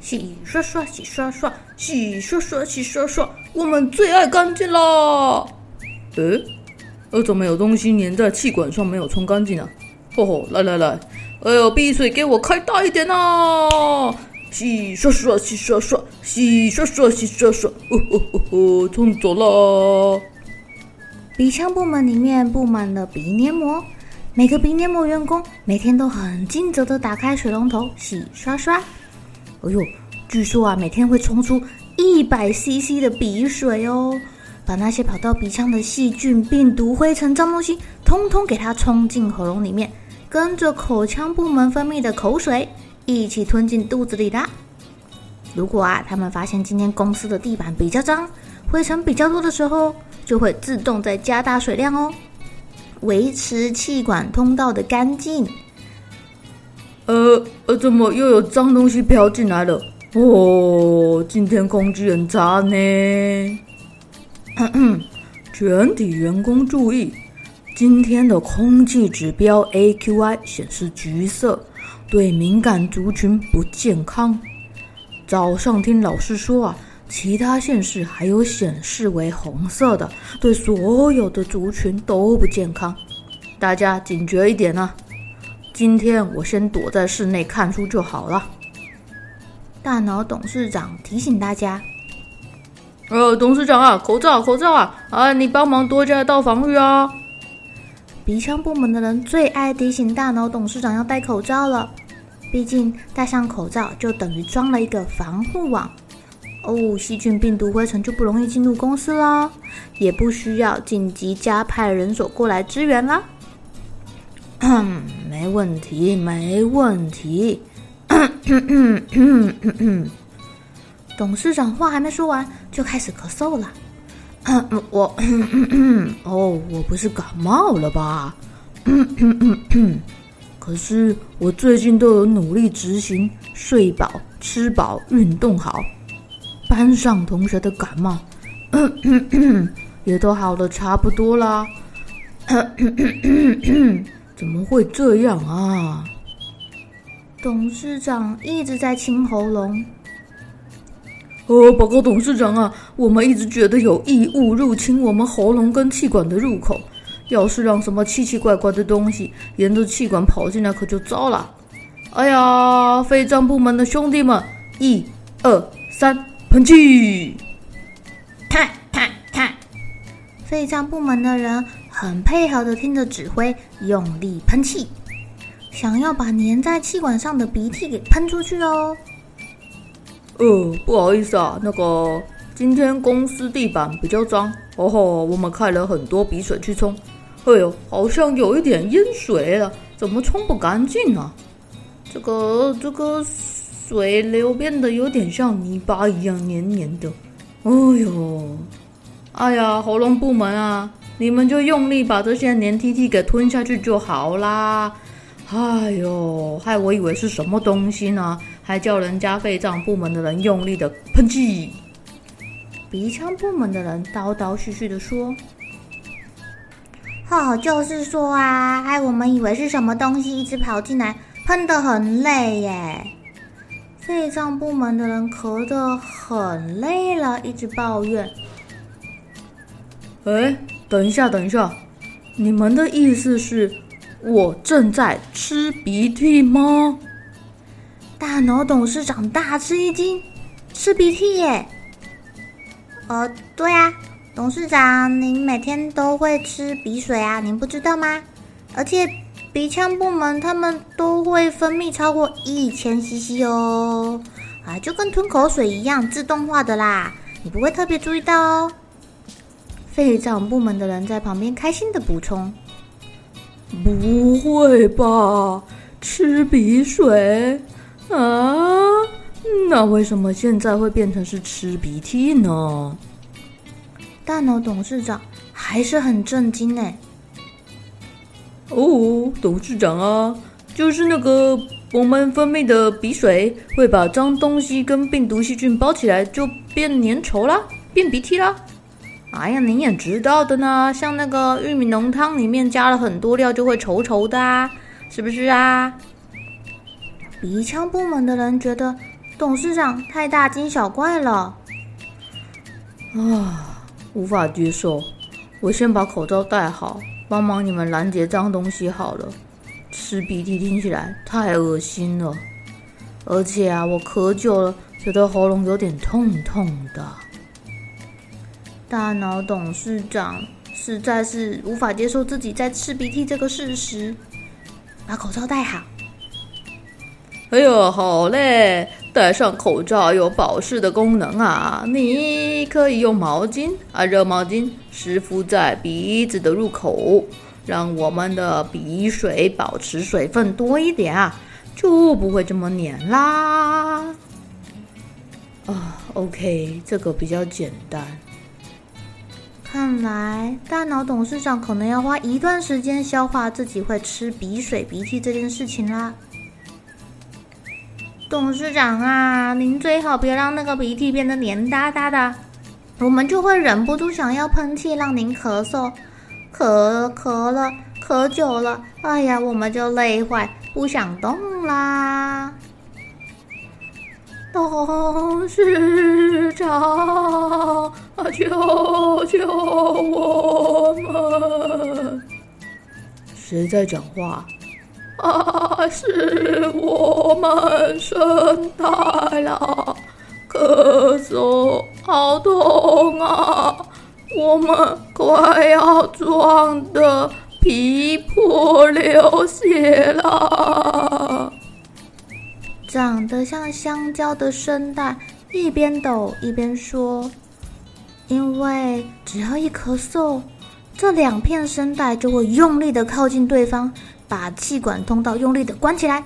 洗刷刷，洗刷刷，洗刷刷，洗刷刷，我们最爱干净了。诶，呃，怎么有东西粘在气管上没有冲干净呢？吼吼，来来来，哎呦，鼻水给我开大一点呐！洗刷刷，洗刷刷，洗刷刷，洗刷刷，哦哦哦哦，冲走了。鼻腔部门里面布满了鼻黏膜，每个鼻黏膜员工每天都很尽责的打开水龙头洗刷刷。哎呦！据说啊，每天会冲出一百 CC 的鼻水哦，把那些跑到鼻腔的细菌、病毒、灰尘、脏东西，通通给它冲进喉咙里面，跟着口腔部门分泌的口水一起吞进肚子里的。如果啊，他们发现今天公司的地板比较脏，灰尘比较多的时候，就会自动再加大水量哦，维持气管通道的干净。呃呃，怎么又有脏东西飘进来了？哦，今天空气很差呢。全体员工注意，今天的空气指标 AQI 显示橘色，对敏感族群不健康。早上听老师说啊，其他县市还有显示为红色的，对所有的族群都不健康。大家警觉一点啊！今天我先躲在室内看书就好了。大脑董事长提醒大家：“呃，董事长啊，口罩，口罩啊，啊，你帮忙多加一道防御啊！”鼻腔部门的人最爱提醒大脑董事长要戴口罩了，毕竟戴上口罩就等于装了一个防护网哦，细菌、病毒、灰尘就不容易进入公司啦，也不需要紧急加派人手过来支援啦。没问题，没问题。董事长话还没说完，就开始咳嗽了。我哦，我不是感冒了吧？可是我最近都有努力执行睡饱、吃饱、运动好，班上同学的感冒也都好的差不多啦。怎么会这样啊？董事长一直在清喉咙。哦，报告董事长啊，我们一直觉得有异物入侵我们喉咙跟气管的入口，要是让什么奇奇怪怪的东西沿着气管跑进来，可就糟了。哎呀，肺脏部门的兄弟们，一、二、三，喷气！看看看，肺脏部门的人很配合的听着指挥，用力喷气。想要把粘在气管上的鼻涕给喷出去哦。呃，不好意思啊，那个今天公司地板比较脏，哦吼，我们开了很多鼻水去冲，哎呦，好像有一点淹水了，怎么冲不干净呢？这个这个水流变得有点像泥巴一样黏黏的。哎呦，哎呀，喉咙部门啊，你们就用力把这些黏 T T 给吞下去就好啦。哎呦，害我以为是什么东西呢，还叫人家肺脏部门的人用力的喷气。鼻腔部门的人叨叨絮絮的说：“哦，就是说啊，害我们以为是什么东西一直跑进来，喷得很累耶。”肺脏部门的人咳得很累了，一直抱怨：“哎，等一下，等一下，你们的意思是？”我正在吃鼻涕吗？大脑董事长大吃一惊，吃鼻涕耶！呃，对呀，董事长，您每天都会吃鼻水啊，您不知道吗？而且鼻腔部门他们都会分泌超过一千 CC 哦，啊，就跟吞口水一样，自动化的啦，你不会特别注意到哦。肺脏部门的人在旁边开心的补充：“不会吧，吃鼻水啊？那为什么现在会变成是吃鼻涕呢？”大脑董事长还是很震惊呢。哦，董事长啊，就是那个我们分泌的鼻水会把脏东西跟病毒细菌包起来，就变粘稠啦，变鼻涕啦。哎呀，你也知道的呢，像那个玉米浓汤里面加了很多料，就会稠稠的啊，是不是啊？鼻腔部门的人觉得董事长太大惊小怪了，啊。无法接受，我先把口罩戴好，帮忙你们拦截脏东西好了。吃鼻涕听起来太恶心了，而且啊，我咳久了，觉得喉咙有点痛痛的。大脑董事长实在是无法接受自己在吃鼻涕这个事实，把口罩戴好。哎呦，好嘞！戴上口罩有保湿的功能啊！你可以用毛巾啊，热毛巾湿敷在鼻子的入口，让我们的鼻水保持水分多一点啊，就不会这么黏啦。啊，OK，这个比较简单。看来大脑董事长可能要花一段时间消化自己会吃鼻水鼻涕这件事情啦。董事长啊，您最好别让那个鼻涕变得黏哒哒的，我们就会忍不住想要喷气，让您咳嗽，咳咳了，咳久了，哎呀，我们就累坏，不想动啦。董事长，求求我们！谁在讲话？啊，是我们声带了，咳嗽好痛啊！我们快要撞得皮破流血了。长得像香蕉的声带一边抖一边说：“因为只要一咳嗽，这两片声带就会用力的靠近对方。”把气管通道用力的关起来，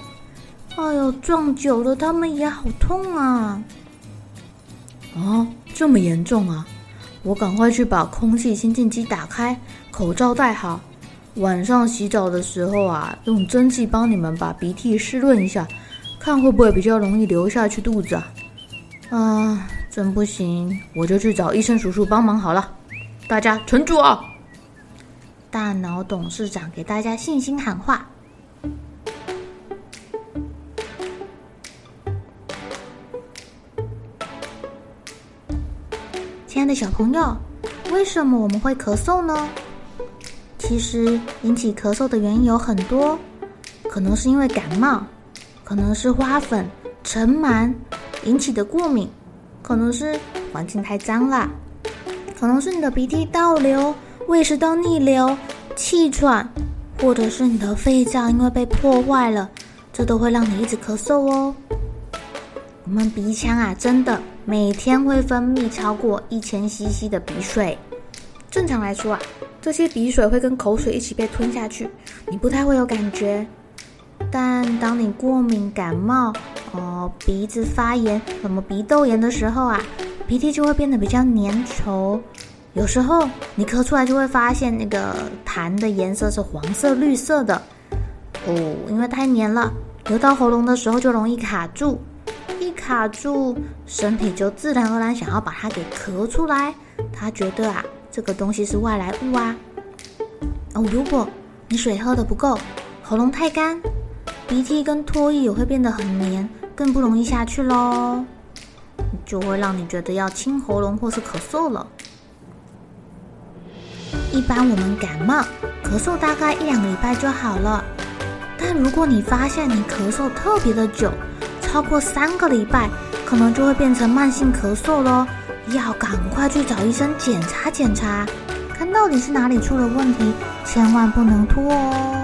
哎呦，撞久了他们也好痛啊！啊，这么严重啊！我赶快去把空气清净机打开，口罩戴好。晚上洗澡的时候啊，用蒸汽帮你们把鼻涕湿润一下，看会不会比较容易流下去肚子啊？啊，真不行，我就去找医生叔叔帮忙好了。大家撑住啊！大脑董事长给大家信心喊话：“亲爱的小朋友，为什么我们会咳嗽呢？其实引起咳嗽的原因有很多，可能是因为感冒，可能是花粉、尘螨引起的过敏，可能是环境太脏了，可能是你的鼻涕倒流。”胃食道逆流、气喘，或者是你的肺脏因为被破坏了，这都会让你一直咳嗽哦。我们鼻腔啊，真的每天会分泌超过一千 CC 的鼻水。正常来说啊，这些鼻水会跟口水一起被吞下去，你不太会有感觉。但当你过敏、感冒、哦鼻子发炎、什么鼻窦炎的时候啊，鼻涕就会变得比较粘稠。有时候你咳出来就会发现那个痰的颜色是黄色、绿色的哦，因为太黏了，流到喉咙的时候就容易卡住，一卡住，身体就自然而然想要把它给咳出来。他觉得啊，这个东西是外来物啊。哦，如果你水喝得不够，喉咙太干，鼻涕跟唾液也会变得很黏，更不容易下去喽，就会让你觉得要清喉咙或是咳嗽了。一般我们感冒咳嗽大概一两个礼拜就好了，但如果你发现你咳嗽特别的久，超过三个礼拜，可能就会变成慢性咳嗽咯，要赶快去找医生检查检查，看到底是哪里出了问题，千万不能拖哦。